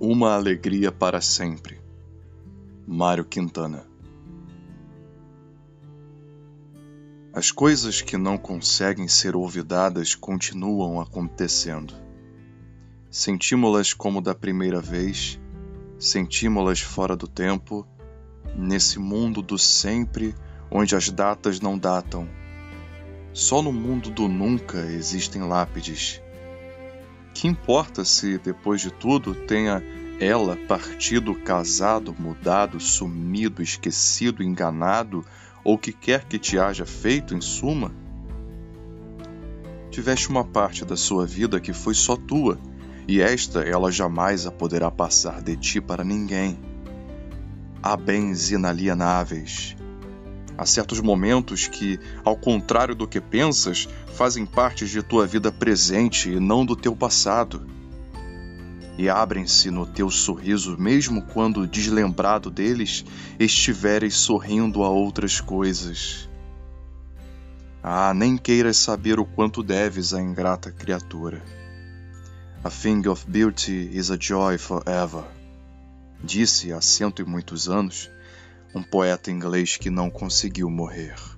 Uma alegria para sempre. Mário Quintana. As coisas que não conseguem ser olvidadas continuam acontecendo. Sentimos-las como da primeira vez, sentimos-las fora do tempo, nesse mundo do sempre onde as datas não datam. Só no mundo do nunca existem lápides que importa se, depois de tudo, tenha ela partido, casado, mudado, sumido, esquecido, enganado, ou que quer que te haja feito, em suma? Tiveste uma parte da sua vida que foi só tua, e esta ela jamais a poderá passar de ti para ninguém. Há bens inalienáveis, Há certos momentos que, ao contrário do que pensas, fazem parte de tua vida presente e não do teu passado. E abrem-se no teu sorriso, mesmo quando, deslembrado deles, estiveres sorrindo a outras coisas. Ah, nem queiras saber o quanto deves à ingrata criatura. A thing of beauty is a joy forever, disse há cento e muitos anos um poeta inglês que não conseguiu morrer.